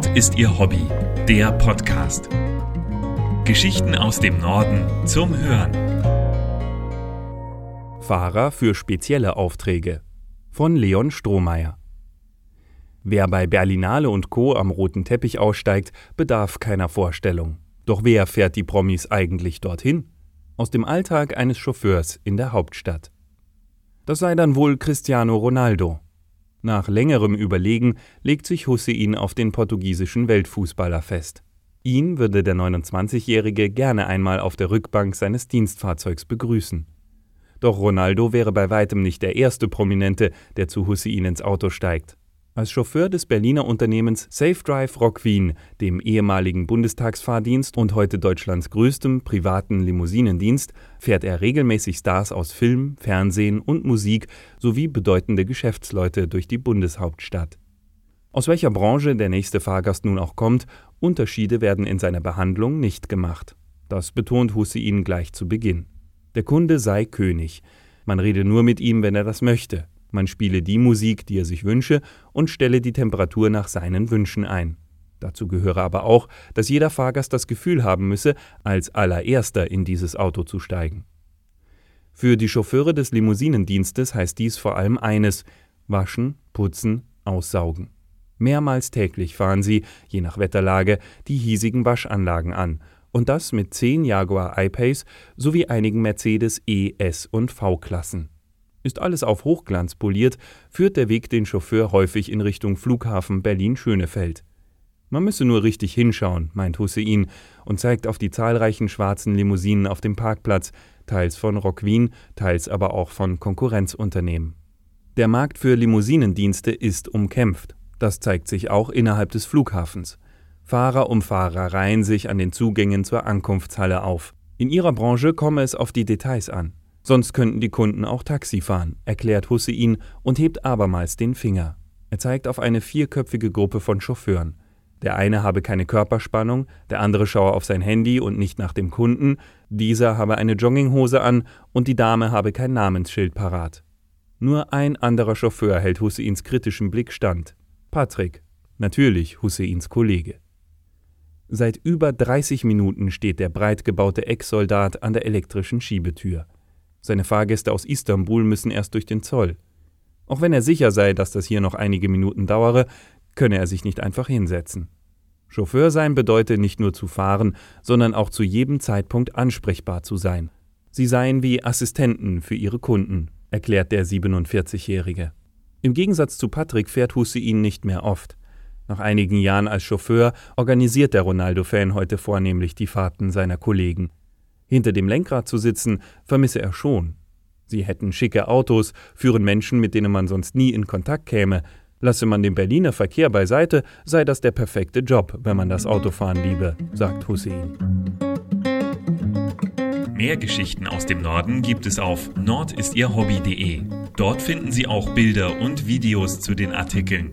Nord ist ihr Hobby, der Podcast. Geschichten aus dem Norden zum Hören. Fahrer für spezielle Aufträge von Leon Strohmeier. Wer bei Berlinale und Co. am roten Teppich aussteigt, bedarf keiner Vorstellung. Doch wer fährt die Promis eigentlich dorthin? Aus dem Alltag eines Chauffeurs in der Hauptstadt. Das sei dann wohl Cristiano Ronaldo, nach längerem Überlegen legt sich Hussein auf den portugiesischen Weltfußballer fest. Ihn würde der 29-Jährige gerne einmal auf der Rückbank seines Dienstfahrzeugs begrüßen. Doch Ronaldo wäre bei weitem nicht der erste Prominente, der zu Hussein ins Auto steigt. Als Chauffeur des Berliner Unternehmens Safe Drive Rock Wien, dem ehemaligen Bundestagsfahrdienst und heute Deutschlands größtem privaten Limousinendienst, fährt er regelmäßig Stars aus Film, Fernsehen und Musik sowie bedeutende Geschäftsleute durch die Bundeshauptstadt. Aus welcher Branche der nächste Fahrgast nun auch kommt, Unterschiede werden in seiner Behandlung nicht gemacht. Das betont Hussein gleich zu Beginn. Der Kunde sei König. Man rede nur mit ihm, wenn er das möchte. Man spiele die Musik, die er sich wünsche, und stelle die Temperatur nach seinen Wünschen ein. Dazu gehöre aber auch, dass jeder Fahrgast das Gefühl haben müsse, als allererster in dieses Auto zu steigen. Für die Chauffeure des Limousinendienstes heißt dies vor allem eines waschen, putzen, aussaugen. Mehrmals täglich fahren sie, je nach Wetterlage, die hiesigen Waschanlagen an, und das mit zehn Jaguar I-Pace sowie einigen Mercedes E, S und V-Klassen. Ist alles auf Hochglanz poliert, führt der Weg den Chauffeur häufig in Richtung Flughafen Berlin-Schönefeld. Man müsse nur richtig hinschauen, meint Hussein und zeigt auf die zahlreichen schwarzen Limousinen auf dem Parkplatz, teils von Rock teils aber auch von Konkurrenzunternehmen. Der Markt für Limousinendienste ist umkämpft. Das zeigt sich auch innerhalb des Flughafens. Fahrer um Fahrer reihen sich an den Zugängen zur Ankunftshalle auf. In ihrer Branche komme es auf die Details an. Sonst könnten die Kunden auch Taxi fahren, erklärt Hussein und hebt abermals den Finger. Er zeigt auf eine vierköpfige Gruppe von Chauffeuren. Der eine habe keine Körperspannung, der andere schaue auf sein Handy und nicht nach dem Kunden, dieser habe eine Jogginghose an und die Dame habe kein Namensschild parat. Nur ein anderer Chauffeur hält Husseins kritischen Blick stand. Patrick, natürlich Husseins Kollege. Seit über 30 Minuten steht der breit gebaute Ex-Soldat an der elektrischen Schiebetür. Seine Fahrgäste aus Istanbul müssen erst durch den Zoll. Auch wenn er sicher sei, dass das hier noch einige Minuten dauere, könne er sich nicht einfach hinsetzen. Chauffeur sein bedeutet nicht nur zu fahren, sondern auch zu jedem Zeitpunkt ansprechbar zu sein. Sie seien wie Assistenten für ihre Kunden, erklärt der 47-Jährige. Im Gegensatz zu Patrick fährt Hussein nicht mehr oft. Nach einigen Jahren als Chauffeur organisiert der Ronaldo-Fan heute vornehmlich die Fahrten seiner Kollegen. Hinter dem Lenkrad zu sitzen, vermisse er schon. Sie hätten schicke Autos, führen Menschen, mit denen man sonst nie in Kontakt käme. Lasse man den Berliner Verkehr beiseite, sei das der perfekte Job, wenn man das Autofahren liebe, sagt Hussein. Mehr Geschichten aus dem Norden gibt es auf nordistierhobby.de. Dort finden Sie auch Bilder und Videos zu den Artikeln.